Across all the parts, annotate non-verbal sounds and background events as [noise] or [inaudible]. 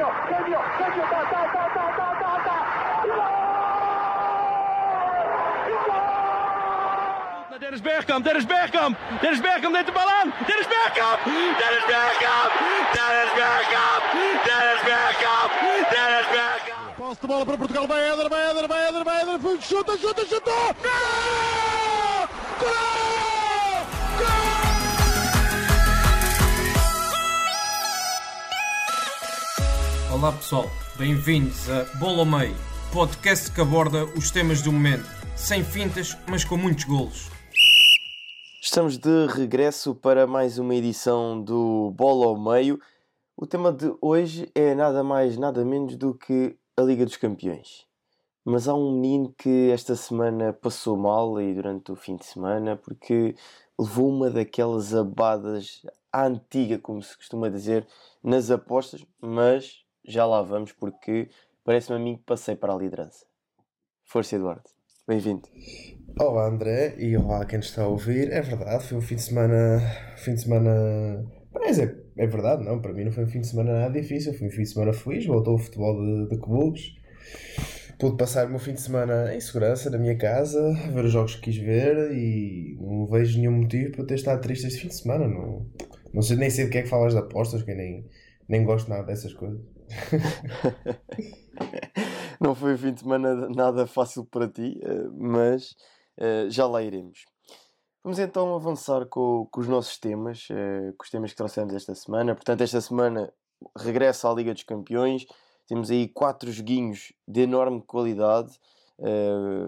genio, genio, genio, ta, ta, ta, ta, ta, ta, ta. Dennis Bergkamp, Dennis Bergkamp, Dennis Bergkamp neemt de bal aan. Dennis Bergkamp, Dennis Bergkamp, Dennis Bergkamp, Dennis Bergkamp, Dennis Bergkamp. Pas de bal para Portugal, vai Eder, vai Eder, vai Eder, vai Eder, chuta, chuta, chuta. Gol! Gol! Olá pessoal, bem-vindos a Bola ao Meio, podcast que aborda os temas do momento, sem fintas, mas com muitos golos. Estamos de regresso para mais uma edição do Bola ao Meio. O tema de hoje é nada mais, nada menos do que a Liga dos Campeões. Mas há um menino que esta semana passou mal e durante o fim de semana porque levou uma daquelas abadas à antiga, como se costuma dizer, nas apostas, mas já lá vamos porque parece-me a mim que passei para a liderança. Força, Eduardo. Bem-vindo. Olá, André, e olá quem está a ouvir. É verdade, foi um fim de semana. Fim de semana. Mas é, é verdade, não. Para mim não foi um fim de semana nada difícil. Foi um fim de semana feliz. Voltou o futebol de, de. Pude passar o meu fim de semana em segurança na minha casa, ver os jogos que quis ver e não vejo nenhum motivo para ter estado triste este fim de semana. Não, não sei, nem sei de que é que falas de apostas, que nem, nem gosto nada dessas coisas. [laughs] não foi um fim de semana nada fácil para ti, eh, mas eh, já lá iremos. Vamos então avançar com, com os nossos temas, eh, com os temas que trouxemos esta semana. Portanto, esta semana regressa à Liga dos Campeões. Temos aí quatro joguinhos de enorme qualidade.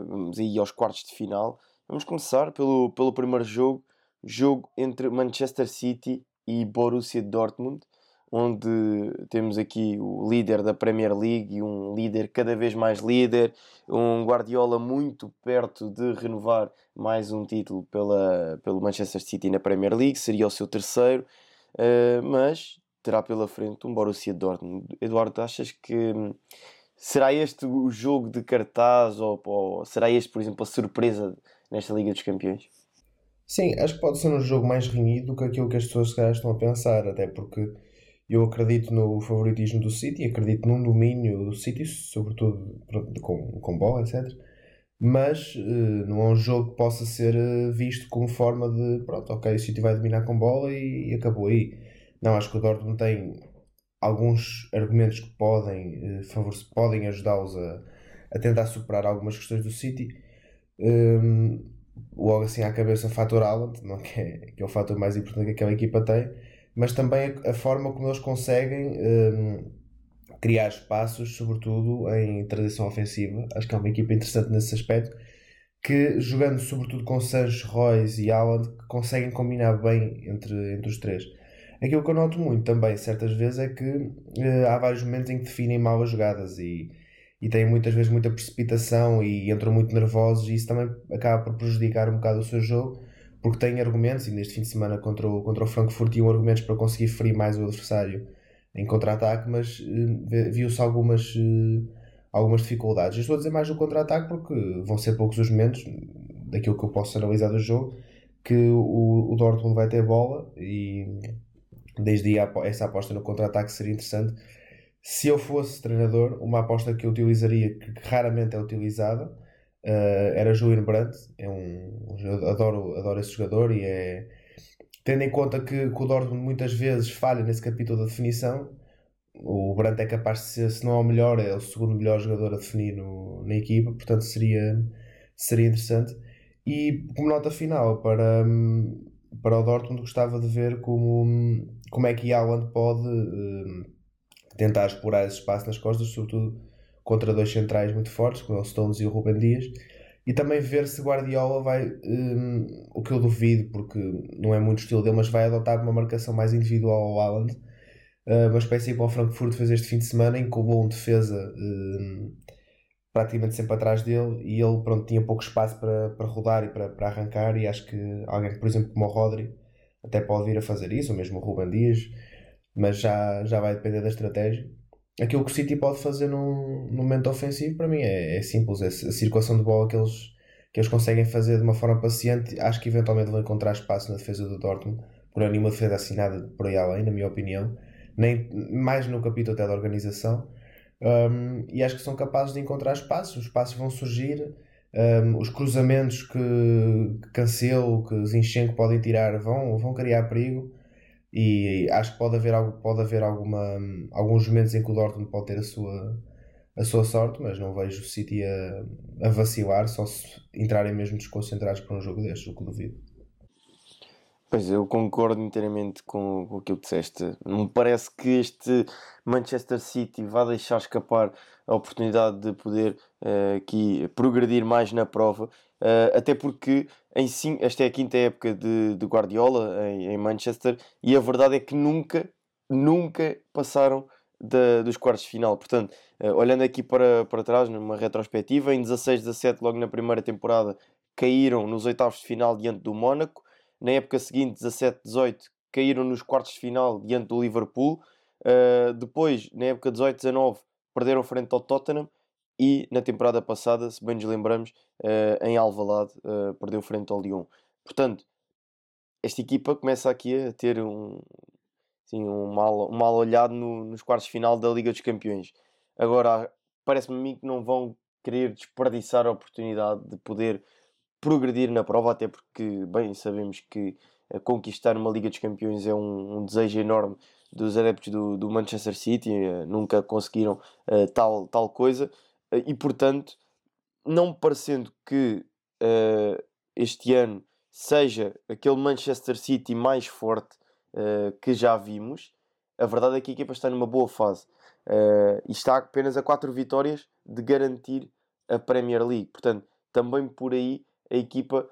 Vamos aí aos quartos de final. Vamos começar pelo, pelo primeiro jogo, jogo entre Manchester City e Borussia Dortmund onde temos aqui o líder da Premier League e um líder cada vez mais líder, um Guardiola muito perto de renovar mais um título pela, pelo Manchester City na Premier League, seria o seu terceiro, uh, mas terá pela frente um Borussia Dortmund. Eduardo, achas que será este o jogo de cartaz ou, ou será este, por exemplo, a surpresa nesta Liga dos Campeões? Sim, acho que pode ser um jogo mais renhido do que aquilo que as pessoas estão a pensar, até porque eu acredito no favoritismo do City, acredito num domínio do City, sobretudo com, com bola, etc. Mas uh, não é um jogo que possa ser uh, visto como forma de pronto, ok, o City vai dominar com bola e, e acabou aí. Não, acho que o Dortmund tem alguns argumentos que podem, uh, podem ajudá-los a, a tentar superar algumas questões do City. Um, logo assim à cabeça, o fator Haaland, que, é, que é o fator mais importante que aquela equipa tem mas também a, forma como eles conseguem um, criar espaços, sobretudo em transição ofensiva. Acho que é uma equipa interessante nesse aspecto, que jogando sobretudo com Sancho, Royce e Haaland, conseguem combinar bem entre, entre os três. Aquilo que eu noto muito também, certas vezes, é que uh, há vários momentos em que definem mal as jogadas e, e têm muitas vezes muita precipitação e entram muito nervosos e isso também acaba por prejudicar um bocado o seu jogo porque tem argumentos, e neste fim de semana contra o, contra o Frankfurt tinham argumentos para conseguir ferir mais o adversário em contra-ataque, mas uh, viu-se algumas, uh, algumas dificuldades. Eu estou a dizer mais no contra-ataque porque vão ser poucos os momentos, daquilo que eu posso analisar do jogo, que o, o Dortmund vai ter bola e desde aí essa aposta no contra-ataque seria interessante. Se eu fosse treinador, uma aposta que eu utilizaria, que raramente é utilizada, uh, era Julian Brandt, é um, adoro, adoro esse jogador e é tendo em conta que, que o Dortmund muitas vezes falha nesse capítulo da definição, o Brandt é capaz de ser, se não é o melhor, é o segundo melhor jogador a definir no, na equipa, portanto seria, seria interessante. E como nota final para, para o Dortmund, gostava de ver como, como é que Haaland pode uh, tentar explorar esse espaço nas costas, sobretudo contra dois centrais muito fortes, como o Stones e o Ruben Dias, e também ver se Guardiola vai, um, o que eu duvido, porque não é muito estilo dele, mas vai adotar uma marcação mais individual ao Haaland, uh, uma espécie para o Frankfurt fez este fim de semana, incubou um defesa um, praticamente sempre atrás dele e ele pronto, tinha pouco espaço para, para rodar e para, para arrancar e acho que alguém, por exemplo, como o Rodri, até pode vir a fazer isso, ou mesmo o Ruben Dias, mas já, já vai depender da estratégia aquilo que o City pode fazer num, num momento ofensivo, para mim é, é simples. É a circulação de bola que eles, que eles conseguem fazer de uma forma paciente, acho que eventualmente vão encontrar espaço na defesa do Dortmund, por nenhuma defesa assinada por aí além, na minha opinião. nem mais no capítulo até da organização. Um, e acho que são capazes de encontrar espaços, os espaços vão surgir, um, os cruzamentos que, que Cancelo, que Zinchenko podem tirar vão, vão criar perigo e acho que pode haver, algo, pode haver alguma, alguns momentos em que o Dortmund pode ter a sua, a sua sorte, mas não vejo o City a, a vacilar, só se entrarem mesmo desconcentrados para um jogo destes, o que duvido. Pois eu concordo inteiramente com, com aquilo que disseste. Não me parece que este Manchester City vá deixar escapar a oportunidade de poder uh, aqui progredir mais na prova, uh, até porque em sim, esta é a quinta época de, de Guardiola em, em, Manchester e a verdade é que nunca, nunca passaram da, dos quartos de final. Portanto, uh, olhando aqui para, para trás, numa retrospectiva, em 16, 17, logo na primeira temporada, caíram nos oitavos de final diante do Mónaco. Na época seguinte, 17, 18, caíram nos quartos de final diante do Liverpool. Uh, depois, na época 18, 19, perderam frente ao Tottenham. E na temporada passada, se bem nos lembramos, uh, em Alvalade, uh, perdeu frente ao Lyon. Portanto, esta equipa começa aqui a ter um, assim, um, mal, um mal olhado no, nos quartos final da Liga dos Campeões. Agora, parece-me a mim que não vão querer desperdiçar a oportunidade de poder progredir na prova, até porque, bem, sabemos que conquistar uma Liga dos Campeões é um, um desejo enorme dos adeptos do, do Manchester City, nunca conseguiram uh, tal, tal coisa, e portanto, não parecendo que este ano seja aquele Manchester City mais forte que já vimos, a verdade é que a equipa está numa boa fase e está apenas a 4 vitórias de garantir a Premier League. Portanto, também por aí a equipa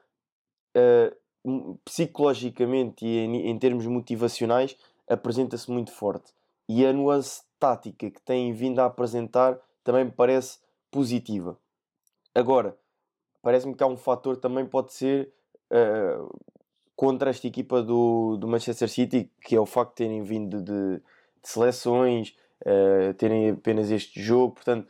psicologicamente e em, em termos motivacionais apresenta-se muito forte. E a nuance tática que tem vindo a apresentar também me parece positiva. Agora, parece-me que há um fator também pode ser uh, contra esta equipa do, do Manchester City, que é o facto de terem vindo de, de seleções, uh, terem apenas este jogo, portanto,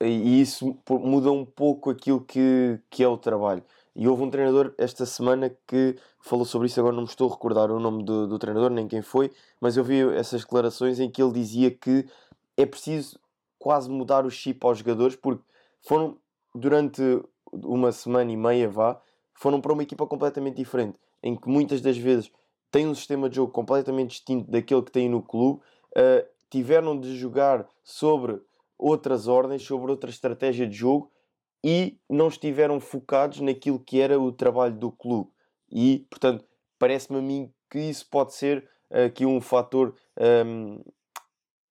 e isso muda um pouco aquilo que, que é o trabalho. E houve um treinador esta semana que falou sobre isso, agora não me estou a recordar o nome do, do treinador, nem quem foi, mas eu vi essas declarações em que ele dizia que é preciso quase mudar o chip aos jogadores, porque foram durante uma semana e meia, vá, foram para uma equipa completamente diferente, em que muitas das vezes têm um sistema de jogo completamente distinto daquele que têm no clube, uh, tiveram de jogar sobre outras ordens, sobre outra estratégia de jogo e não estiveram focados naquilo que era o trabalho do clube. E, portanto, parece-me a mim que isso pode ser aqui um fator, um,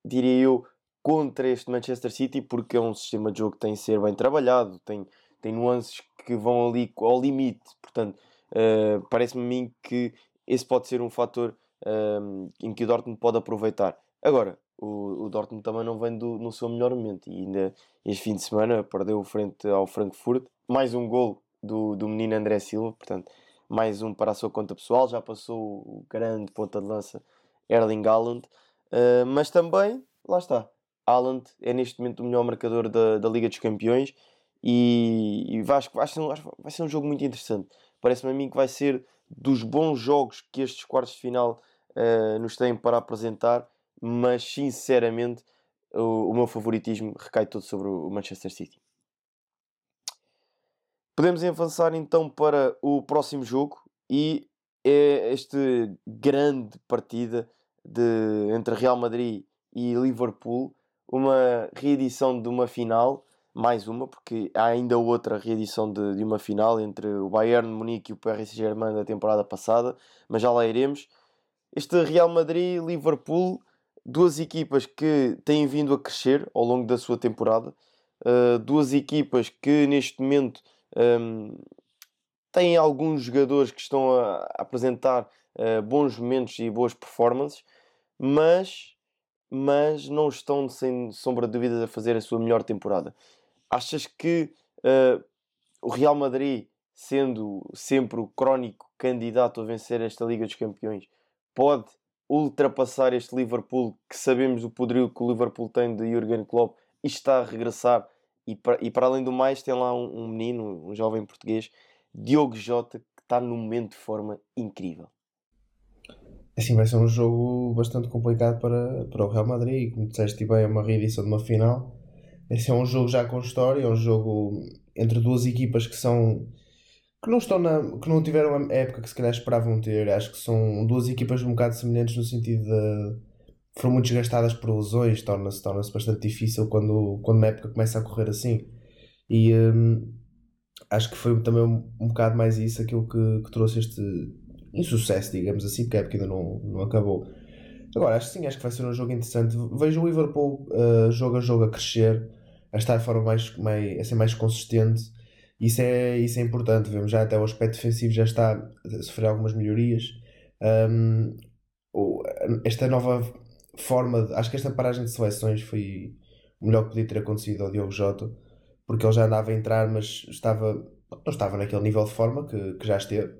diria eu, contra este Manchester City, porque é um sistema de jogo que tem que ser bem trabalhado, tem, tem nuances que vão ali ao limite. Portanto, uh, parece-me a mim que esse pode ser um fator um, em que o Dortmund pode aproveitar. Agora, o, o Dortmund também não vem do, no seu melhor momento e ainda este fim de semana perdeu frente ao Frankfurt. Mais um gol do, do menino André Silva, portanto, mais um para a sua conta pessoal. Já passou o grande ponta de lança Erling Haaland, uh, mas também, lá está, Haaland é neste momento o melhor marcador da, da Liga dos Campeões e, e vai, vai, ser, vai ser um jogo muito interessante. Parece-me a mim que vai ser dos bons jogos que estes quartos de final uh, nos têm para apresentar mas sinceramente o, o meu favoritismo recai todo sobre o Manchester City. Podemos avançar então para o próximo jogo e é esta grande partida de, entre Real Madrid e Liverpool, uma reedição de uma final, mais uma, porque há ainda outra reedição de, de uma final entre o Bayern de Munique e o Paris Saint-Germain da temporada passada, mas já lá iremos. Este Real Madrid-Liverpool duas equipas que têm vindo a crescer ao longo da sua temporada, uh, duas equipas que neste momento um, têm alguns jogadores que estão a, apresentar uh, bons momentos e boas performances, mas, mas não estão sem sombra de dúvidas a fazer a sua melhor temporada. Achas que uh, o Real Madrid, sendo sempre o crónico candidato a vencer esta Liga dos Campeões, pode ultrapassar este Liverpool, que sabemos o poderio que o Liverpool tem de Jurgen Klopp, e está a regressar. E para, e para além do mais, tem lá um, um menino, um jovem português, Diogo Jota, que está num momento de forma incrível. Assim vai ser um jogo bastante complicado para, para o Real Madrid. Como disseste bem, é uma reedição de uma final. Esse é um jogo já com história, é um jogo entre duas equipas que são que não estão na, que não tiveram a época que se calhar esperavam ter. Acho que são duas equipas um bocado semelhantes no sentido de foram muito desgastadas por lesões, torna-se torna bastante difícil quando, quando uma época começa a correr assim. E hum, acho que foi também um, um bocado mais isso aquilo que, que trouxe este insucesso, digamos assim, porque a época ainda não, não acabou. Agora, acho que sim, acho que vai ser um jogo interessante. Vejo o Liverpool uh, jogo a jogo a crescer, a estar de forma mais, mais, a ser mais consistente. Isso é, isso é importante. Vemos já até o aspecto defensivo já está a sofrer algumas melhorias. Um, esta nova forma, de, acho que esta paragem de seleções foi o melhor que podia ter acontecido ao Diogo Jota, porque ele já andava a entrar, mas estava, não estava naquele nível de forma que, que já esteve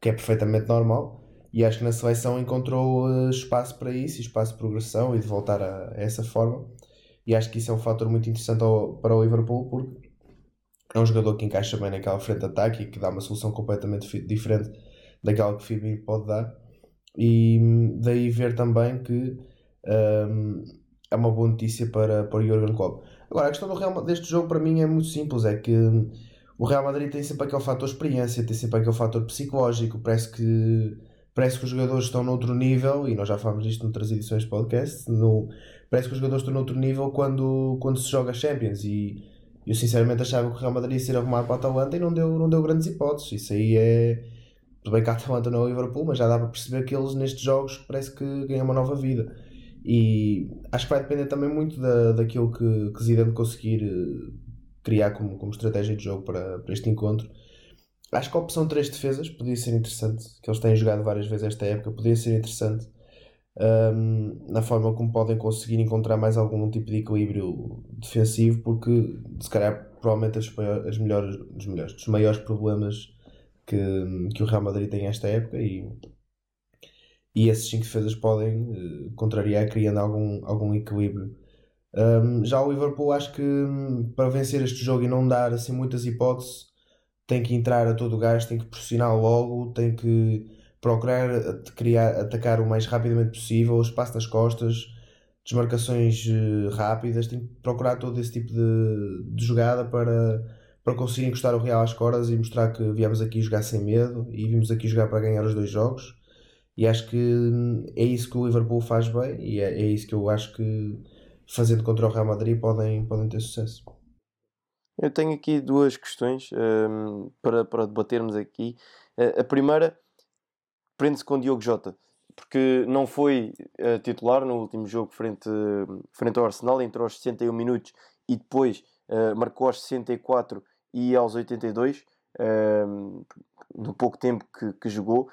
que é perfeitamente normal. E acho que na seleção encontrou uh, espaço para isso, espaço de progressão e de voltar a, a, essa forma. E acho que isso é um fator muito interessante ao, para o Liverpool, porque é um jogador que encaixa bem naquela frente de ataque e que dá uma solução completamente diferente daquela que o Firmino pode dar. E hum, daí ver também que um, é uma boa notícia para, para o Jurgen Klopp. Agora, a questão do Real, deste jogo para mim é muito simples, é que o Real Madrid tem sempre aquele fator experiência, tem sempre aquele fator psicológico, parece que parece que os jogadores estão noutro nível, e nós já falamos disto noutras edições de podcast, no, parece que os jogadores estão noutro nível quando, quando se joga Champions, e eu sinceramente achava que o Real Madrid ia ser arrumado para a Atalanta e não deu, não deu grandes hipóteses, isso aí é... Tudo bem que a Atalanta não é o Liverpool, mas já dá para perceber que eles nestes jogos parece que ganham uma nova vida. E acho que vai depender também muito da, daquilo que, que Zidane conseguir eh, criar como, como estratégia de jogo para, para este encontro. Acho que a opção 3 defesas podia ser interessante, que eles têm jogado várias vezes esta época, podia ser interessante um, na forma como podem conseguir encontrar mais algum tipo de equilíbrio defensivo, porque se calhar provavelmente as, as melhores, os melhores, dos maiores problemas que, que o Real Madrid tem esta época e, e esses 5 defesas podem uh, contrariar criando algum, algum equilíbrio um, já o Liverpool acho que hum, para vencer este jogo e não dar assim muitas hipóteses tem que entrar a todo o gás, tem que pressionar logo, tem que procurar criar, atacar o mais rapidamente possível, espaço nas costas, desmarcações uh, rápidas, tem que procurar todo esse tipo de, de jogada para, para conseguir encostar o Real às cordas e mostrar que viemos aqui jogar sem medo e vimos aqui jogar para ganhar os dois jogos. E acho que hum, é isso que o Liverpool faz bem e é, é isso que eu acho que fazendo contra o Real Madrid podem, podem ter sucesso. Eu tenho aqui duas questões um, ehm, para, para debatermos aqui. Uh, a primeira prende-se com Diogo Jota, porque não foi uh, titular no último jogo frente, frente ao Arsenal, entrou aos 61 minutos e depois uh, marcou aos 64 e aos 82, ehm, no pouco tempo que, que jogou.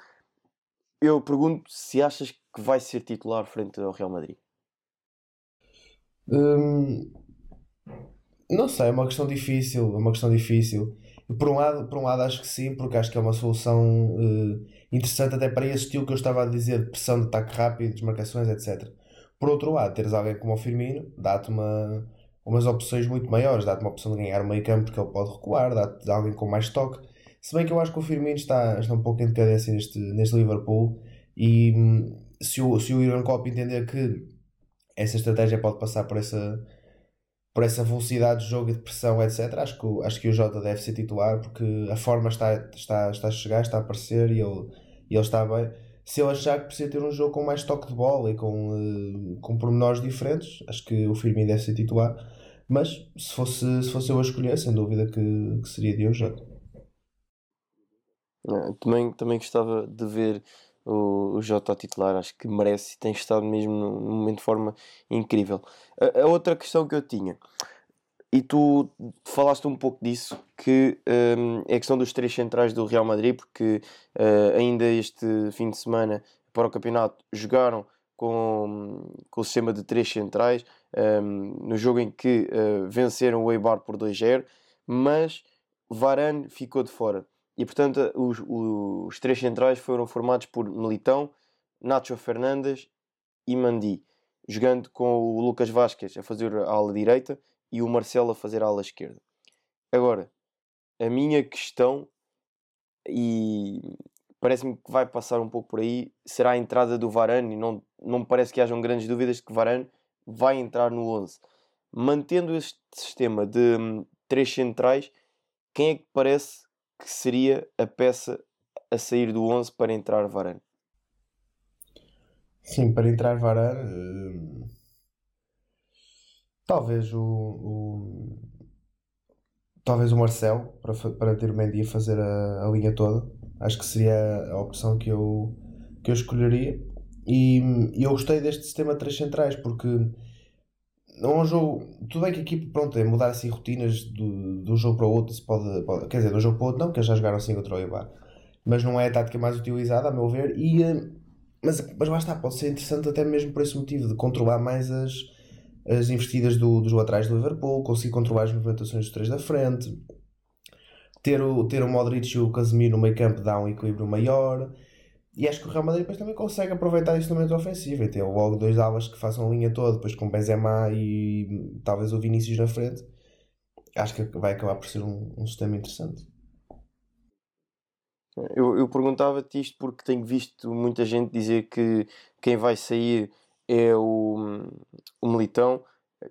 Eu pergunto se achas que vai ser titular frente ao Real Madrid. Hum, não sei, é uma questão difícil, é uma questão difícil. Por um lado, por um lado acho que sim, porque acho que é uma solução uh, interessante até para esse estilo que eu estava a dizer, pressão de ataque rápido, desmarcações, etc. Por outro lado, teres alguém como o Firmino, dá-te uma, umas opções muito maiores, dá-te uma opção de ganhar o meio campo porque ele pode recuar, dá-te alguém com mais toque. Se bem que eu acho que o Firmino está, está um pouco em decadência neste, neste Liverpool e hum, se o, se o Klopp entender que essa estratégia pode passar por essa, por essa velocidade de jogo e de pressão, etc. Acho que, acho que o Jota deve ser titular porque a forma está, está, está a chegar, está a aparecer e ele, e ele está bem. Se ele achar que precisa ter um jogo com mais toque de bola e com, uh, com pormenores diferentes, acho que o Firmino deve ser titular. Mas se fosse, se fosse eu a escolher, sem dúvida que, que seria Diogo Jota. É, também, também gostava de ver o, o Jota titular, acho que merece e tem estado mesmo num, momento de forma incrível. A, a, outra questão que eu tinha, e tu falaste um pouco disso, que um, é a questão dos três centrais do Real Madrid, porque uh, ainda este fim de semana para o campeonato jogaram com, com o sistema de três centrais, um, no jogo em que uh, venceram o Eibar por 2-0, mas Varane ficou de fora. E portanto, os, os três centrais foram formados por Militão, Nacho Fernandes e Mandi, jogando com o Lucas Vasquez a fazer a ala direita e o Marcelo a fazer a ala esquerda. Agora, a minha questão, e parece-me que vai passar um pouco por aí, será a entrada do Varane, e não, não me parece que hajam grandes dúvidas de que Varane vai entrar no 11. Mantendo este sistema de hum, três centrais, quem é que parece que seria a peça a sair do 11 para entrar Varane? Sim, para entrar Varane, hum, talvez o, o, talvez o Marcelo para, para ter o Mendy a fazer a, a linha toda. Acho que seria a opção que eu, que eu escolheria. E, e eu gostei deste sistema de três centrais porque não é um jogo. Tudo bem que a equipe, pronto, é mudar assim rotinas do, de um jogo para o outro. Se pode, pode, quer dizer, de um jogo para o outro, não, porque já jogaram assim contra o Eibar. Mas não é a tática mais utilizada, a meu ver. E, eh, mas, mas lá está, pode ser interessante até mesmo por esse motivo, de controlar mais as, as investidas do, dos laterais do Liverpool, conseguir controlar as movimentações dos três da frente. Ter o, ter o Modric e o Casemiro no meio campo dá um equilíbrio maior. E acho que o Real Madrid depois também consegue aproveitar isso no momento ofensivo e ter logo dois alas que façam a linha toda, depois com Benzema e talvez o Vinícius na frente. Acho que vai acabar por ser um, um sistema interessante. Eu, eu perguntava-te isto porque tenho visto muita gente dizer que quem vai sair é o, o Militão.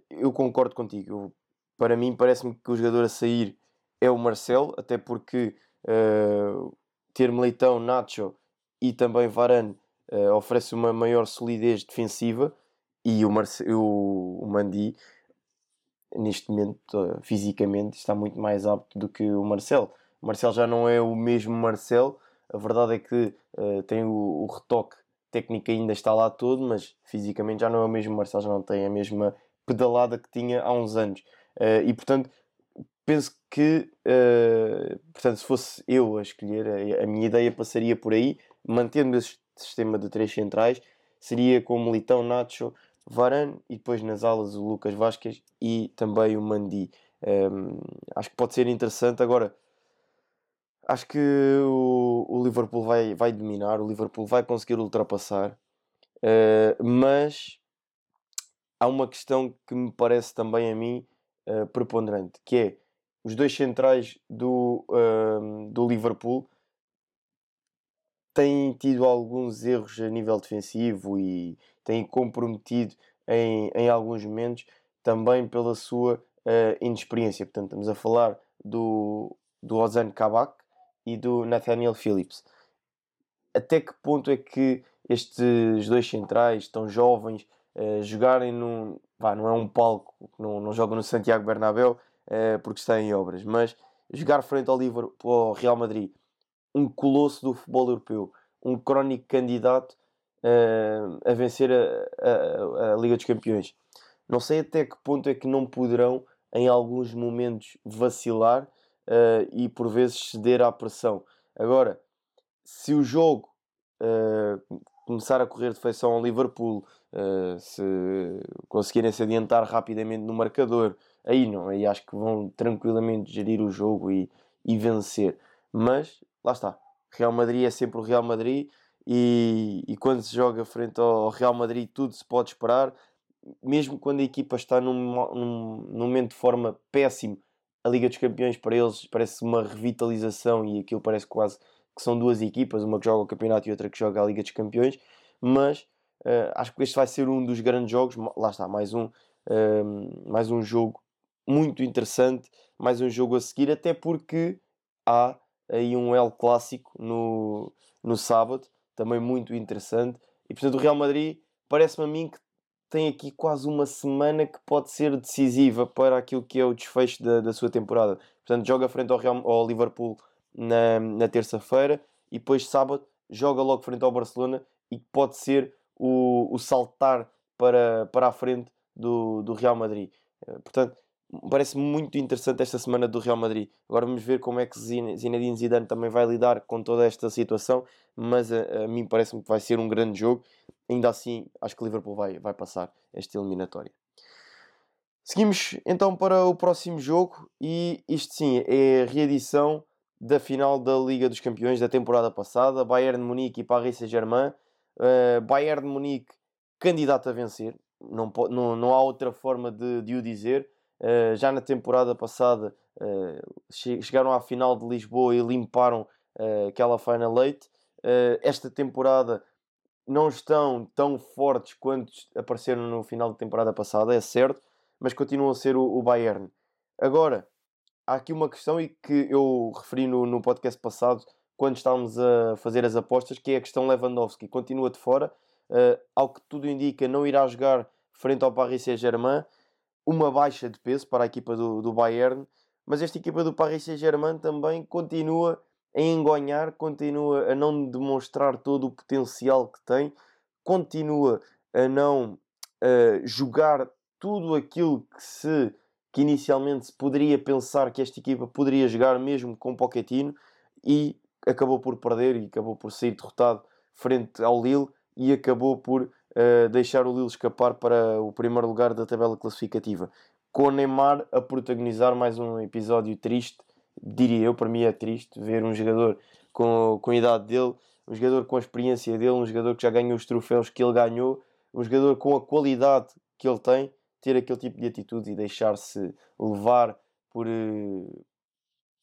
Eu concordo contigo. Eu, para mim, parece-me que o jogador a sair é o Marcelo, até porque uh, ter Militão, Nacho e também Varane uh, oferece uma maior solidez defensiva e o, Marce o, o Mandi neste momento uh, fisicamente está muito mais apto do que o Marcelo. O Marcelo já não é o mesmo Marcelo, a verdade é que uh, tem o, o, retoque técnico ainda está lá todo, mas fisicamente já não é o mesmo Marcelo, já não tem a mesma pedalada que tinha há uns anos. e portanto, penso que portanto, se fosse eu a escolher, a, a minha ideia passaria por aí mantendo este sistema de três centrais, seria com Militão, Nacho, Varane e depois nas alas o Lucas Vasquez e também o Mandi. Um, acho que pode ser interessante. Agora, acho que o, o, Liverpool vai, vai dominar, o Liverpool vai conseguir ultrapassar, uh, mas há uma questão que me parece também a mim uh, preponderante, que é os dois centrais do, do Liverpool têm tido alguns erros a nível defensivo e têm comprometido em, em alguns momentos também pela sua uh, inexperiência. Portanto, estamos a falar do, do Ozan Kabak e do Nathaniel Phillips. Até que ponto é que estes dois centrais, tão jovens, uh, jogarem num. Vá, não é um palco, não, não jogam no Santiago Bernabéu uh, porque está em obras, mas jogar frente ao Liverpool, ao Real Madrid um colosso do futebol europeu, um crónico candidato uh, a vencer a, a, a, Liga dos Campeões. Não sei até que ponto é que não poderão, em alguns momentos, vacilar uh, e por vezes ceder à pressão. Agora, se o jogo uh, começar a correr de feição ao Liverpool, se conseguirem se adiantar rapidamente no marcador, aí não, aí acho que vão tranquilamente gerir o jogo e, e vencer. Mas lá está. Real Madrid é sempre o Real Madrid e, e quando se joga frente ao Real Madrid tudo se pode esperar, mesmo quando a equipa está num, num, num momento de forma péssimo, a Liga dos Campeões para eles parece uma revitalização e aquilo parece quase que são duas equipas, uma que joga o campeonato e outra que joga a Liga dos Campeões, mas uh, acho que este vai ser um dos grandes jogos, lá está, mais um, uh, mais um jogo muito interessante, mais um jogo a seguir, até porque há aí um El Clássico no, no sábado, também muito interessante. E portanto, o Real Madrid parece-me a mim que tem aqui quase uma semana que pode ser decisiva para aquilo que é o desfecho da, da sua temporada. Portanto, joga frente ao, Real, ao Liverpool na, na terça-feira e depois sábado joga logo frente ao Barcelona e pode ser o, o saltar para, para a frente do, do Real Madrid. Eh, portanto, parece muito interessante esta semana do Real Madrid. Agora vamos ver como é que Zinedine Zidane também vai lidar com toda esta situação, mas a, a mim parece-me que vai ser um grande jogo. Ainda assim, acho que o Liverpool vai, vai passar esta eliminatória. Seguimos então para o próximo jogo e isto sim é a reedição da final da Liga dos Campeões da temporada passada, Bayern de Munique e Paris Saint-Germain. Uh, Bayern de Munique candidato a vencer, não, não, não há outra forma de, de o dizer Uh, já na temporada passada uh, che chegaram à final de Lisboa e limparam uh, aquela Final Eight. esta temporada não estão tão fortes quanto apareceram no final da temporada passada, é certo, mas continuam a ser o, o Bayern. Agora, há aqui uma questão e que eu referi no, no podcast passado, quando estávamos a fazer as apostas, que é a questão Lewandowski. Continua de fora, ao que tudo indica, não irá jogar frente ao Paris Saint-Germain. Uma baixa de peso para a equipa do, do Bayern, mas esta equipa do Paris Saint-Germain também continua a engonhar, continua a não demonstrar todo o potencial que tem, continua a não uh, jogar tudo aquilo que se que inicialmente se poderia pensar que esta equipa poderia jogar mesmo com Pochettino e acabou por perder e acabou por sair derrotado frente ao Lille e acabou por uh, deixar o Lille escapar para o primeiro lugar da tabela classificativa. Com Neymar a protagonizar mais um episódio triste diria eu, para mim é triste ver um jogador com, com a idade dele, um jogador com a experiência dele, um jogador que já ganhou os troféus que ele ganhou, um jogador com a qualidade que ele tem, ter aquele tipo de atitude e deixar-se levar por uh,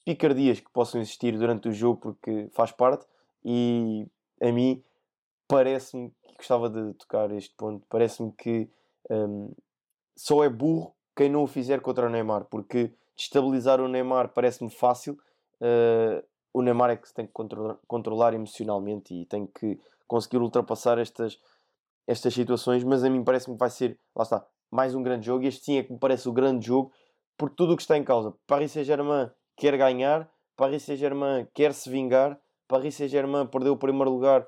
picardias que possam existir durante o jogo, porque faz parte. E a mim parece-me que gostava de tocar este ponto. Parece-me que um, só é burro quem não o fizer contra o Neymar, porque Destabilizar o Neymar parece-me fácil. Uh, o Neymar é que se tem que controlar, controlar, emocionalmente e tem que conseguir ultrapassar estas, estas situações. Mas a mim parece-me que vai ser, lá está, mais um grande jogo. Este sim é que me parece o grande jogo por tudo o que está em causa. Paris Saint-Germain quer ganhar, Paris Saint-Germain quer se vingar, Paris Saint-Germain perdeu o primeiro lugar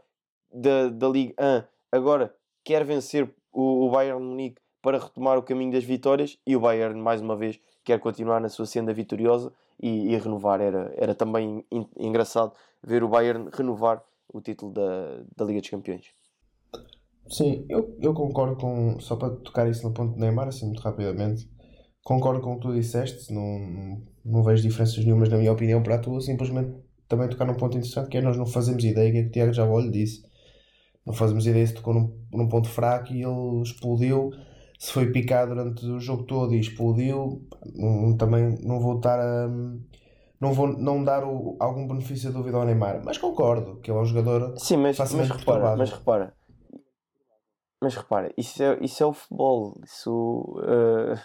da, da Ligue 1, agora quer vencer o, o Bayern Munique para retomar o caminho das vitórias e o Bayern, mais uma vez, quer continuar na sua senda vitoriosa e, e renovar. Era, era também in, engraçado ver o Bayern renovar o título da, da Liga dos Campeões. Sim, eu, eu concordo com. Só para tocar isso no ponto de Neymar, assim muito rapidamente. Concordo com o que tu disseste, não, não vejo diferenças nenhumas na minha opinião para a tua, simplesmente também tocar num ponto interessante que é nós não fazemos ideia, é que o Tiago lhe disse. Não fazemos ideia se tocou num, num ponto fraco e ele explodiu se foi picado durante o jogo todo e explodiu, também não vou estar a. Não vou não dar o, algum benefício de dúvida ao Neymar, mas concordo que ele é um jogador. Sim, mas, mas repara, mas repara, mas repara, isso é, isso é o futebol. Isso, uh,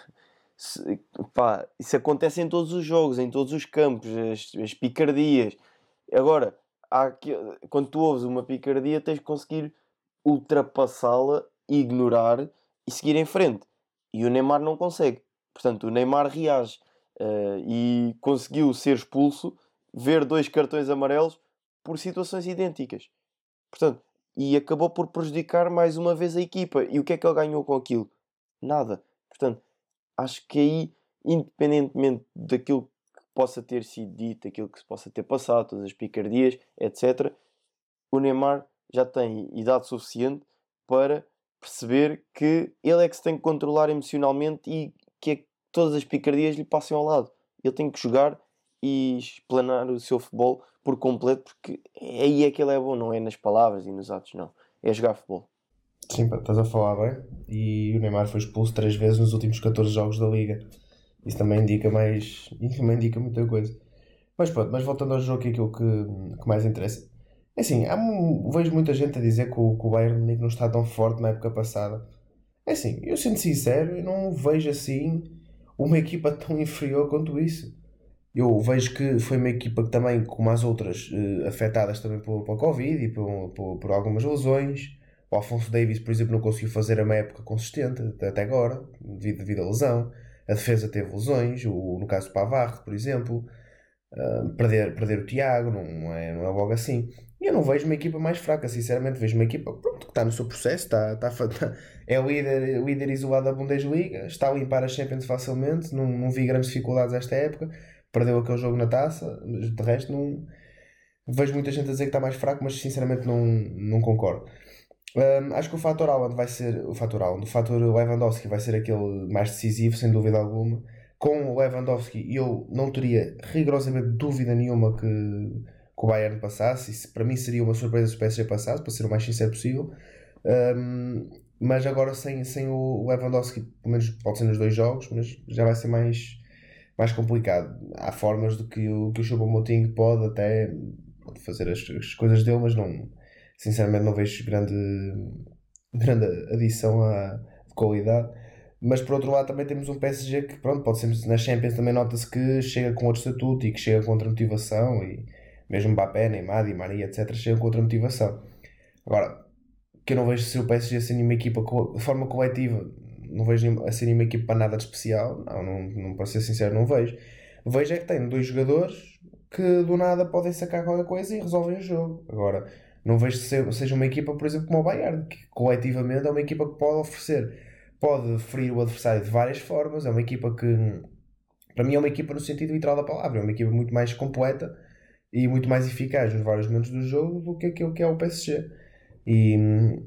se, pá, isso acontece em todos os jogos, em todos os campos, as, as picardias. Agora, que, quando tu ouves uma picardia, tens de conseguir ultrapassá-la ignorar e seguir em frente. E o Neymar não consegue. Portanto, o Neymar reage uh, e conseguiu ser expulso, ver dois cartões amarelos por situações idênticas. Portanto, e acabou por prejudicar mais uma vez a equipa. E o que é que ele ganhou com aquilo? Nada. Portanto, acho que aí, independentemente daquilo possa ter sido dito, aquilo que se possa ter passado, todas as picardias, etc., o Neymar já tem idade suficiente para perceber que ele é que se tem que controlar emocionalmente e que é todas as picardias lhe passem ao lado. Ele tem que jogar e explanar o seu futebol por completo, porque aí é que ele é bom, não é nas palavras e nos atos, não. É jogar futebol. Sim, estás a falar bem. E o Neymar foi expulso três vezes nos últimos 14 jogos da Liga. Isso também indica mais. Isso também indica muita coisa. Mas pronto, mas voltando ao jogo, que é aquilo que, que mais interessa. É assim, há, vejo muita gente a dizer que o, que o Bayern Munique não está tão forte na época passada. É assim, eu sendo sincero, eu não vejo assim uma equipa [laughs] tão inferior quanto isso. Eu vejo que foi uma equipa que também, como as outras, eh, afetadas também pelo, pelo Covid e por, por, por, algumas lesões. O Alfonso Davis, por exemplo, não conseguiu fazer uma época consistente até agora, devido, devido à lesão. A defesa teve lesões, o, no caso do Pavard, por exemplo. Uh, perder, perder o Tiago, não é, não é logo assim. E eu não vejo uma equipa mais fraca, sinceramente. Vejo uma equipa pronto, que está no seu processo, está, está, está, [laughs] é o líder, líder isolado da Bundesliga, está a limpar a Champions facilmente. Não, não vi grandes dificuldades esta época. Perdeu aquele jogo na taça, de resto não. Vejo muita gente a dizer que está mais fraco, mas sinceramente não, não concordo. Um, acho que o fator vai ser o fator o fator Lewandowski vai ser aquele mais decisivo, sem dúvida alguma. Com o Lewandowski, eu não teria rigorosamente dúvida nenhuma que que o Bayern passasse. Isso para mim seria uma surpresa se o PSG passasse, para ser o mais sincero possível. Um, mas agora sem, sem o Lewandowski, pelo menos pode ser nos dois jogos, mas já vai ser mais, mais complicado. Há formas de que o, que o Choupo-Moting pode até fazer as, as coisas dele, mas não, sinceramente não vejo grande, grande adição à de qualidade. Mas por outro lado também temos um PSG que pronto, pode ser na Champions também nota-se que chega com outro estatuto e que chega com outra motivação e mesmo Mbappé, Neymar, Di Maria, etc. chegam com outra motivação. Agora, que eu não vejo se o PSG ser nenhuma equipa de forma coletiva, não vejo a ser nenhuma equipa para nada de especial, não, não, não para ser sincero, não vejo. Vejo é que tem dois jogadores que do nada podem sacar qualquer coisa e resolvem o jogo. Agora, não vejo se seja uma equipa, por exemplo, como o Bayern, que coletivamente é uma equipa que pode oferecer, pode ferir o adversário de várias formas, é uma equipa que, para mim, é uma equipa no sentido literal da palavra, é uma equipa muito mais completa e muito mais eficaz nos vários momentos do jogo do que aquilo que é o PSG. E,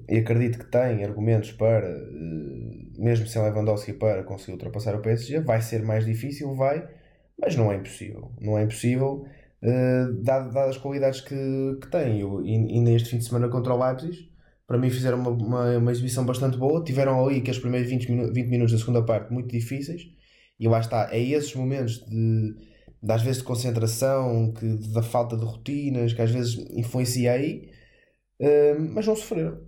e acredito que tem argumentos para, eh, mesmo sem Lewandowski, para conseguir ultrapassar o PSG. Vai ser mais difícil, vai, mas não é impossível. Não é impossível, uh, dadas as qualidades que, que tem. E, neste fim de semana contra o Leipzig, para mim fizeram uma, uma, uma, exibição bastante boa. Tiveram ali aqueles primeiros 20, minu 20 minutos da segunda parte muito difíceis. E lá está, é esses momentos de, às vezes de concentração, que, da falta de rotinas, que às vezes influencia aí mas não sofreram.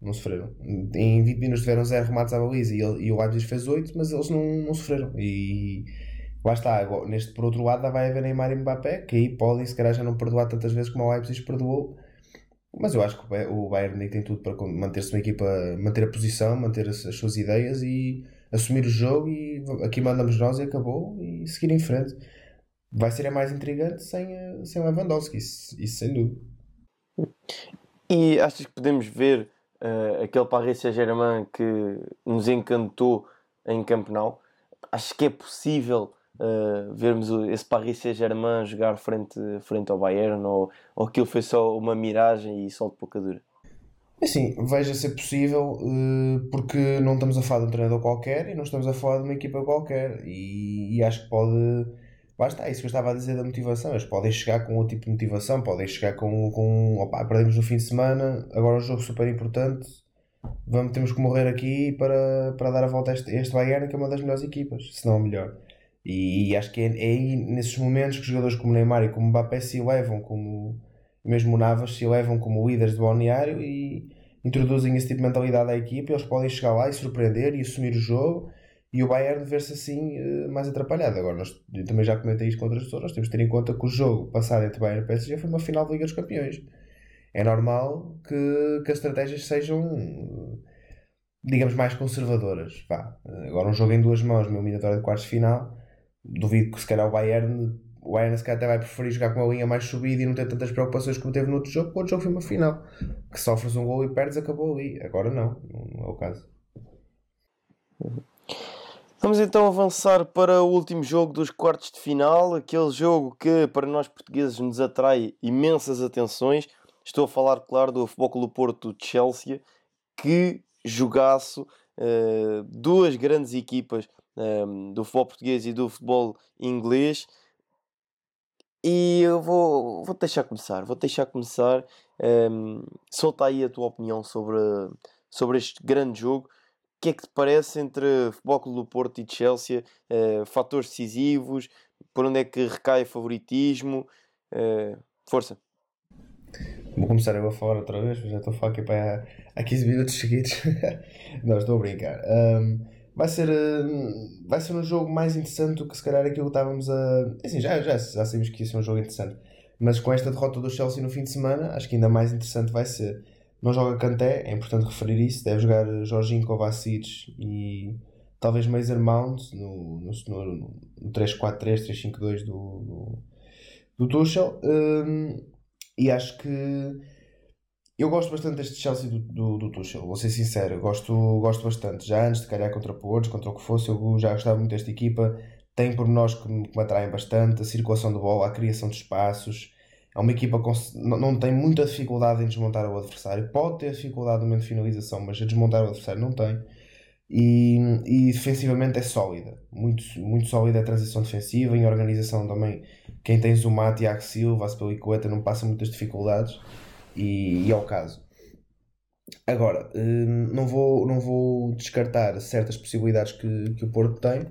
Não sofreram. Em 20 minutos tiveram 0 remates à baliza e, e o Leipzig fez 8, mas eles não, não sofreram. E lá está. Neste, por outro lado, vai haver Neymar e Mbappé, que aí podem, se calhar, já não perdoar tantas vezes como o Leipzig perdoou. Mas eu acho que o Bayern tem tudo para manter-se uma equipa, manter a posição, manter as, as, suas ideias e assumir o jogo. E aqui mandamos nós e acabou. E seguir em frente. Vai ser a mais intrigante sem, sem Lewandowski, isso, isso sem dúvida. E achas que podemos ver uh, aquele Paris Saint-Germain que nos encantou em Camp? Acho que é possível uh, vermos esse Paris Saint-Germain jogar frente, frente ao Bayern ou, ou aquilo foi só uma miragem e sol de pouca dura? É assim, veja ser possível uh, porque não estamos a falar de um treinador qualquer e não estamos a falar de uma equipa qualquer e, e acho que pode Lá está, isso que eu estava a dizer da motivação. Eles podem chegar com outro tipo de motivação, podem chegar com, com perdemos no fim de semana, agora um jogo super importante, vamos, temos que morrer aqui para, para dar a volta a este, este Bayern, que é uma das melhores equipas, se não a melhor. E, e acho que é, é, aí nesses momentos que jogadores como Neymar e como Mbappé se levam, como mesmo Navas, se levam como líderes de balneário e introduzem esse tipo de mentalidade à equipa. Eles podem chegar lá e surpreender e assumir o jogo e o Bayern ver-se assim eh, mais atrapalhado. Agora, nós, eu também já comentei isto com outras pessoas, nós temos de ter em conta que o jogo passado entre Bayern e PSG foi uma final da Liga dos Campeões. É normal que, que as estratégias sejam, digamos, mais conservadoras. Vá. Agora, um jogo em duas mãos, uma eliminatória de quartos de final, duvido que se calhar o Bayern, o Bayern se calhar até vai preferir jogar com uma linha mais subida e não ter tantas preocupações como teve no outro jogo, o outro jogo foi uma final. Que sofres um gol e perdes, acabou ali. Agora não, não é o caso. Vamos então avançar para o último jogo dos quartos de final, aquele jogo que para nós portugueses nos atrai imensas atenções. Estou a falar, claro, do Futebol Clube Porto Chelsea, que jogaço, uh, duas grandes equipas um, do futebol português e do futebol inglês. E eu vou, vou deixar começar, vou deixar começar. Um, solta aí a tua opinião sobre, sobre este grande jogo que é que te parece entre Futebol Clube do Porto e Chelsea? Uh, fatores decisivos? Por onde é que recai o favoritismo? Uh, força! Vou começar eu a falar outra vez, já estou a falar aqui para há 15 minutos seguidos. [laughs] Não, estou a brincar. Um, vai, ser, um, vai ser um jogo mais interessante do que se calhar aquilo que estávamos a. Assim, já, já, já que ia ser um jogo interessante. Mas com esta derrota do Chelsea no fim de semana, acho que ainda mais interessante vai ser. Não joga Kanté, é importante referir isso. Deve jogar Jorginho Kovacic e talvez Mason Mount no, no, no, no 3-4-3, 3-5-2 do, do, do Tuchel. Um, e acho que eu gosto bastante deste Chelsea do, do, do Tuchel, vou ser sincero. Gosto, gosto bastante. Já antes de calhar contra Portos, contra o que fosse, eu já gostava muito desta equipa. Tem por nós que me, que me atraem bastante. A circulação de bola, a criação de espaços é uma equipa que não tem muita dificuldade em desmontar o adversário. Pode ter dificuldade no momento de finalização, mas a desmontar o adversário não tem. E, e defensivamente é sólida, muito, muito sólida a transição defensiva, em organização também. Quem tem Zuma, Tiago Silva, Aspelicueta não passa muitas dificuldades e, e é o caso. Agora, hum, não vou, não vou descartar certas possibilidades que, que o Porto tem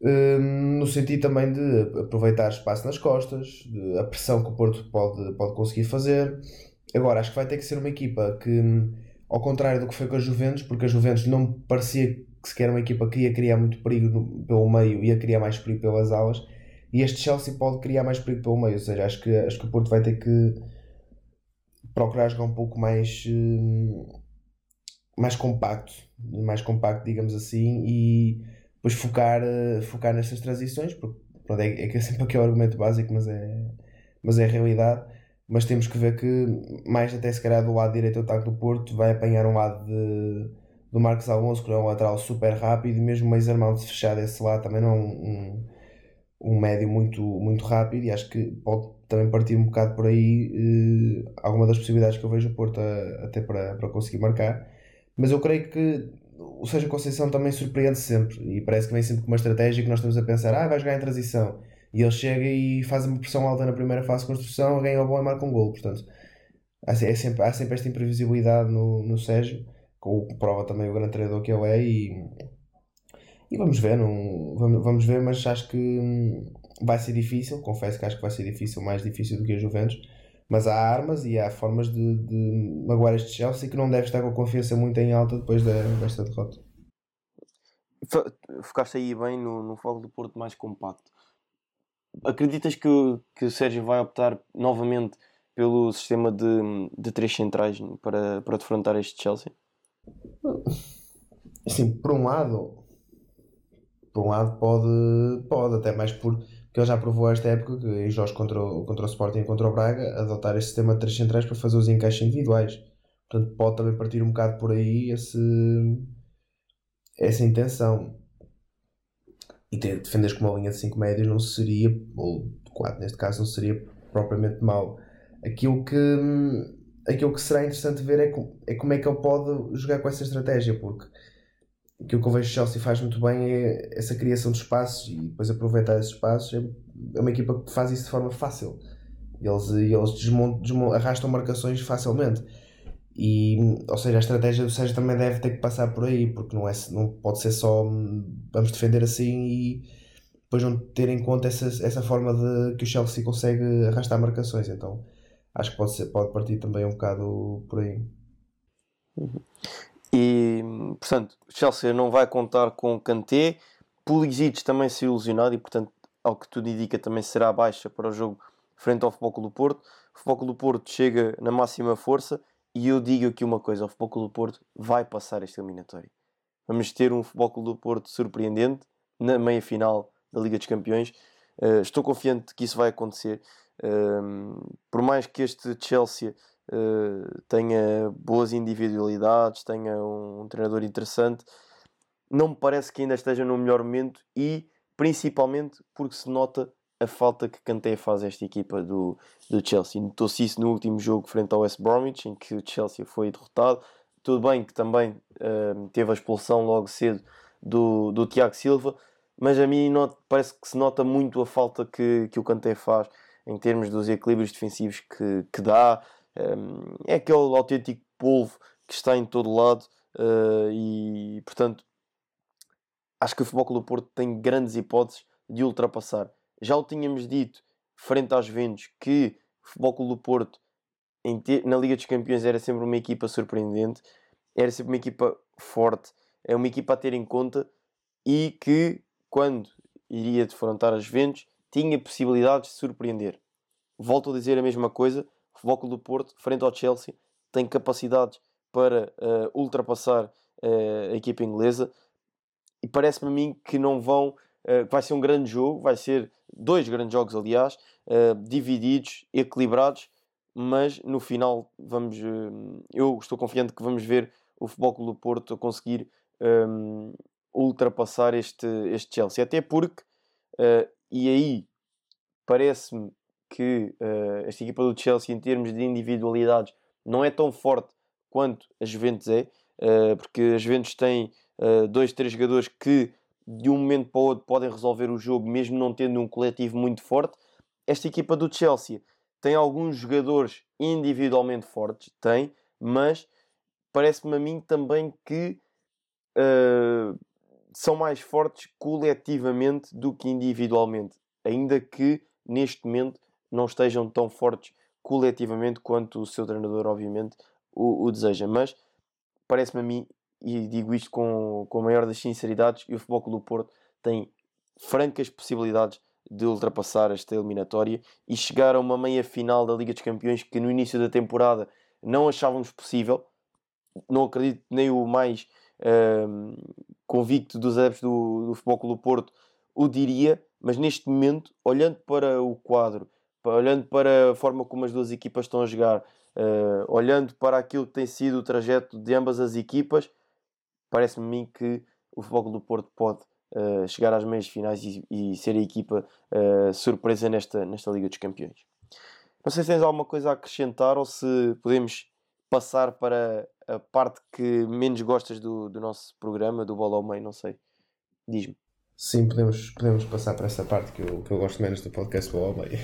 um, no sentido também de aproveitar espaço nas costas, a pressão que o Porto pode, pode conseguir fazer. Agora, acho que vai ter que ser uma equipa que, ao contrário do que foi com a Juventus, porque a Juventus não parecia que sequer uma equipa que ia criar muito perigo no, pelo meio, ia criar mais perigo pelas alas, e este Chelsea pode criar mais perigo pelo meio. Ou seja, acho que, acho que o Porto vai ter que procurar jogar um pouco mais. Hum, mais compacto, mais compacto, digamos assim, e depois focar, uh, focar nestas transições, porque é, é, é sempre aquele argumento básico, mas é, mas é a realidade. Mas temos que ver que, mais até se calhar do lado direito do ataque do Porto, vai apanhar um lado de, do Marcos Alonso, que é um lateral super rápido, e mesmo o Mason Mount fechado esse lado também não é um, um, um, médio muito, muito rápido, e acho que pode também partir um bocado por aí uh, alguma das possibilidades que eu vejo o Porto a, até para, para conseguir marcar. Mas eu creio que o Sérgio Conceição também surpreende sempre e parece que vem sempre com uma estratégia que nós estamos a pensar, ah, vai jogar em transição. E ele chega e faz uma pressão alta na primeira fase de construção, ganha o bola e marca um gol. Portanto, há, é sempre, há sempre esta imprevisibilidade no, no Sérgio, com prova também o grande treinador que ele é. E, e vamos ver, não, vamos, vamos ver, mas acho que hum, vai ser difícil. Confesso que acho que vai ser difícil, mais difícil do que a Juventus mas há armas e há formas de, de magoar este Chelsea que não deve estar com a confiança muito em alta depois desta derrota. Focaste aí bem no, no foco do Porto mais compacto. Acreditas que, que o Sérgio vai optar novamente pelo sistema de, de três centrais para, para defrontar este Chelsea? Assim, por um lado, por um lado pode, pode até mais por que ele já provou esta época que em jogos contra o, contra o Sporting e contra o Braga adotar este sistema de três centrais para fazer os encaixes individuais. Portanto, pode também partir um bocado por aí esse, essa intenção. E ter, defenderes com uma linha de 5 médios não seria, ou de 4 neste caso, não seria propriamente mau. Aquilo que, aquilo que será interessante ver é, com, é como é que ele pode jogar com essa estratégia, porque aquilo que eu vejo o Chelsea faz muito bem é essa criação de espaços e depois aproveitar esses espaços. É, é uma equipa que faz isso de forma fácil. Eles, eles desmontam, desmontam, arrastam marcações facilmente. E, ou seja, a estratégia do Sérgio também deve ter que passar por aí, porque não, é, não pode ser só hum, vamos defender assim e depois não ter em conta essa, essa forma de que o Chelsea consegue arrastar marcações. Então acho que pode, ser, pode partir também um bocado por aí. Uhum. E, portanto, Chelsea não vai contar com Kanté. Pulisic também se ilusionado e, portanto, ao que tudo indica, também será baixa para o jogo frente ao Futebol do Porto. O Futebol do Porto chega na máxima força e eu digo aqui uma coisa: o Futebol do Porto vai passar esta eliminatória. Vamos ter um Futebol do Porto surpreendente na meia final da Liga dos Campeões. Uh, estou confiante que isso vai acontecer. Uh, por mais que este Chelsea uh, tenha boas individualidades, tenha um, um, treinador interessante, não me parece que ainda esteja no melhor momento e principalmente porque se nota a falta que Kanté faz a esta equipa do, do Chelsea. Notou-se isso no último jogo frente ao West Bromwich, em que o Chelsea foi derrotado. Tudo bem que também uh, teve a expulsão logo cedo do, do Tiago Silva, mas a mim not, parece que se nota muito a falta que, que o Kanté faz em termos dos equilíbrios defensivos que, que dá, é aquele autêntico polvo que está em todo lado uh, e, portanto, acho que o Futebol Clube do Porto tem grandes hipóteses de ultrapassar. Já o tínhamos dito frente às Ventos que o Futebol Clube do Porto na Liga dos Campeões era sempre uma equipa surpreendente, era sempre uma equipa forte, é uma equipa a ter em conta e que quando iria defrontar as Ventos tinha possibilidades de surpreender. Volto a dizer a mesma coisa, Futebol do Porto, frente ao Chelsea, tem capacidades para uh, ultrapassar uh, a equipa inglesa e parece-me a mim que não vão. Uh, vai ser um grande jogo, vai ser dois grandes jogos, aliás, divididos, equilibrados, mas no final vamos. eu estou confiante que vamos ver o Futebol do Porto conseguir um, ultrapassar este, este Chelsea, até porque, e aí parece-me que uh, esta equipa do Chelsea, em termos de individualidades, não é tão forte quanto a Juventus é, uh, porque a Juventus tem uh, dois, três jogadores que de um momento para o outro podem resolver o jogo, mesmo não tendo um coletivo muito forte. Esta equipa do Chelsea tem alguns jogadores individualmente fortes, tem, mas parece-me a mim também que são mais fortes coletivamente do que individualmente, ainda que neste momento não estejam tão fortes coletivamente quanto o seu treinador, obviamente, o, o deseja. Mas parece-me a mim, e digo isto com, com a maior das sinceridades, e o Futebol Clube do Porto tem francas possibilidades de ultrapassar esta eliminatória e chegar a uma meia final da Liga dos Campeões que no início da temporada não achávamos possível. Não acredito nem o mais uh, convicto dos adeptos do, do Futebol Clube do Porto o diria, mas neste momento, olhando para o quadro, olhando para a forma como as duas equipas estão a jogar, uh, olhando para aquilo que tem sido o trajeto de ambas as equipas, parece-me a mim que o Futebol do Porto pode uh, chegar às meias finais e, e ser a equipa uh, surpresa nesta, nesta Liga dos Campeões. Não sei se tens alguma coisa a acrescentar ou se podemos passar para a parte que menos gostas do, do nosso programa, do Bola ao Meio, não sei. Diz-me. Sim, podemos, podemos passar para essa parte que eu, que eu gosto menos do podcast ao Meio.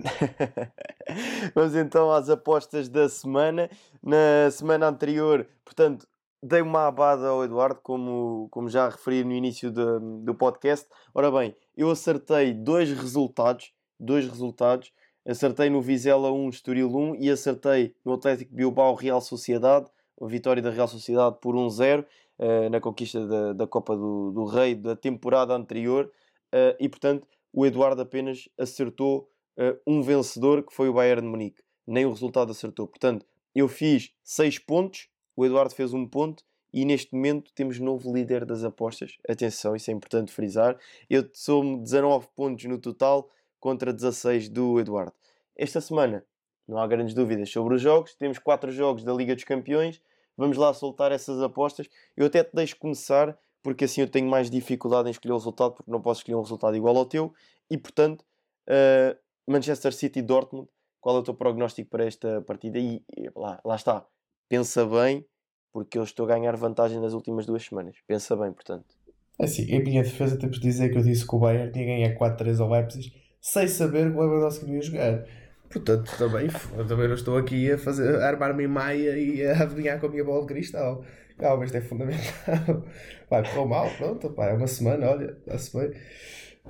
[laughs] Vamos então às apostas da semana. Na semana anterior, portanto, dei uma abada ao Eduardo, como, como já referi no início do, do podcast. Ora bem, eu acertei dois resultados, dois resultados. Acertei no Vizela 1, Estoril 1 e acertei no Atlético Bilbao Real Sociedade, a vitória da Real Sociedade por 1-0 eh, na conquista da, da Copa do, do Rei da temporada anterior. Uh, e portanto, o Eduardo apenas acertou uh, um vencedor que foi o Bayern de Munique. Nem o resultado acertou. Portanto, eu fiz 6 pontos, o Eduardo fez um ponto e neste momento temos novo líder das apostas. Atenção, isso é importante frisar. Eu sou 19 pontos no total contra 16 do Eduardo. Esta semana não há grandes dúvidas sobre os jogos. Temos 4 jogos da Liga dos Campeões. Vamos lá soltar essas apostas. Eu até te deixo começar, porque assim eu tenho mais dificuldade em escolher o resultado, porque não posso escolher um resultado igual ao teu. E portanto, uh, Manchester City Dortmund, qual é o teu prognóstico para esta partida? E, e lá, lá está, pensa bem, porque eu estou a ganhar vantagem nas últimas duas semanas. Pensa bem, portanto. É assim, em minha defesa temos de dizer que eu disse que o Bayern tinha ganhar 4-3 ao Leipzig sem saber que o Lewandowski não ia jogar. Portanto, também, também não estou aqui a, a armar-me em maia e a adivinhar com a minha bola de cristal. Calma, isto é fundamental. [laughs] Pá, correu mal, pronto, pá, é uma semana, olha, está-se bem.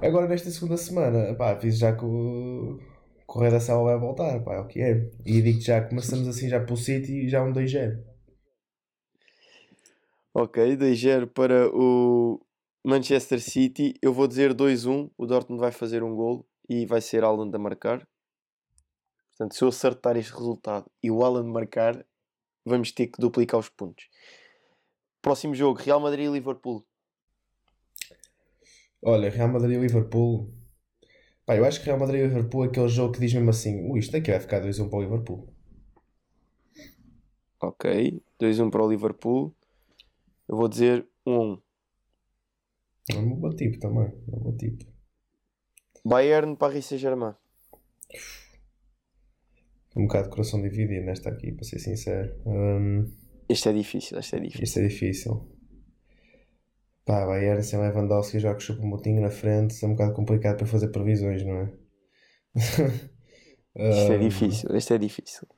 Agora, nesta segunda semana, pá, fiz já que o, o Redação vai voltar, pá, é o que é. E digo já, começamos assim já pelo City e já um 2-0. Ok, 2-0 para o Manchester City. Eu vou dizer 2-1. O Dortmund vai fazer um gol e vai ser Alan a marcar. Portanto, se eu acertar este resultado e o Alan marcar, vamos ter que duplicar os pontos. Próximo jogo, Real Madrid e Liverpool. Olha, Real Madrid e Liverpool. Pá, eu acho que Real Madrid e Liverpool é aquele jogo que diz mesmo assim: ui, isto aqui vai ficar 2-1 para o Liverpool. Ok, 2-1 para o Liverpool. Eu vou dizer 1-1. É um bom tipo também. É um bom tipo. Bayern, Paris Saint-Germain. Um bocado de coração dividido nesta aqui, para ser sincero. Um, este é difícil, este é difícil. Este é difícil. Pá, Bayern sem Lewandowski joga chupa um motinho na frente, é um bocado complicado para fazer previsões, não é? [laughs] este é difícil, este é difícil.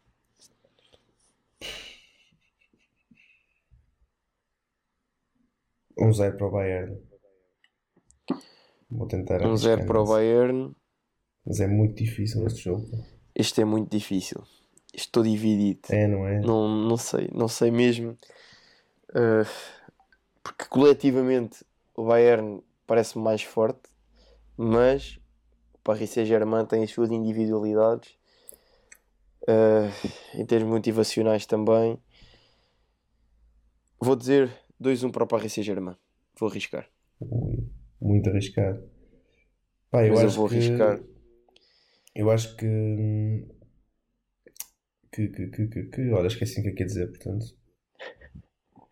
Um zero para o Bayern. Vou tentar. Um zero para o Bayern. Mas é muito difícil este jogo. Este é muito difícil. Estou dividido. É, não é? Não, não sei, não sei mesmo. Uh, porque coletivamente o Bayern parece mais forte, mas o Paris Saint-Germain tem as suas individualidades. Uh, em termos motivacionais também. Vou dizer 2-1 para o Paris Saint-Germain. Vou arriscar. Muito arriscado. Pá, eu eu vou que... arriscar. Eu acho que... Que, que, que, que, que... Olha, esqueci o que é que ia dizer, portanto.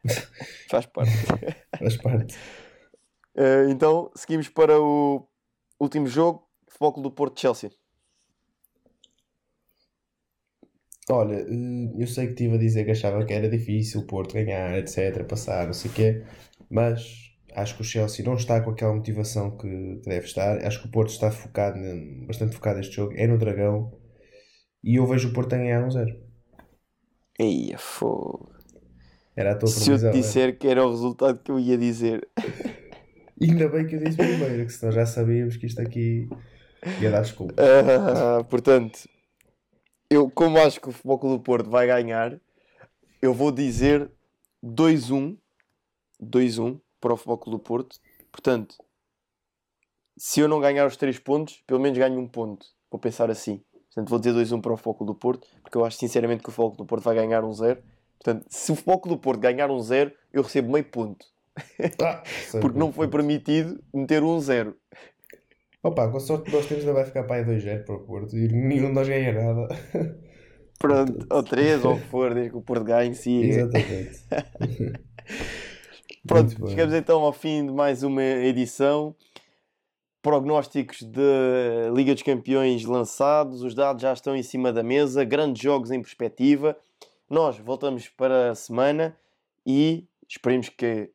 [laughs] Faz parte. [laughs] Faz parte. Uh, então, seguimos para o último jogo. Futebol do Porto Chelsea. Olha, eh, eu sei que estive a dizer que achava que era difícil o Porto ganhar, etc, passar, não sei o quê, mas acho que o Chelsea não está com aquela motivação que, deve estar. Acho que o Porto está focado, bastante focado neste jogo, é no Dragão, e eu vejo o Porto a ganhar um zero. Eia, fogo. Era a tua Se eu te previsão. disser que era o resultado que eu ia dizer. [laughs] Ainda bem que eu disse primeiro, que senão já sabíamos que isto aqui ia dar desculpa. [laughs] Ah, portanto, eu como acho que o Futebol Clube do Porto vai ganhar, eu vou dizer 2-1. 2-1 para o Futebol Clube do Porto. Portanto, se eu não ganhar os 3 pontos, pelo menos ganho um ponto. Vou pensar assim. Portanto, vou dizer 2-1 para o Futebol Clube do Porto, porque eu acho sinceramente que o Futebol Clube do Porto vai ganhar um 0. Portanto, se o Futebol Clube do Porto ganhar um 0, eu recebo meio ponto. Ah, [laughs] Porque não foi permitido meter um 0. Opa, com a sorte que nós temos ainda vai ficar para aí 2-0 para o Porto e nenhum de nós ganha nada. Pronto, ou 3, ou o que for, desde que o Porto ganhe, siga. Exatamente. [laughs] Pronto, chegamos então ao fim de mais uma edição. Prognósticos da Liga dos Campeões lançados, os dados já estão em cima da mesa, grandes jogos em perspectiva. Nós voltamos para a semana e esperemos que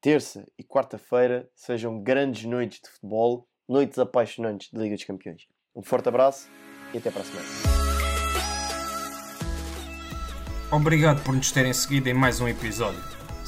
terça e quarta-feira sejam grandes noites de futebol, noites apaixonantes de Liga dos Campeões. Um forte abraço e até para a semana. Obrigado por nos terem seguido em mais um episódio.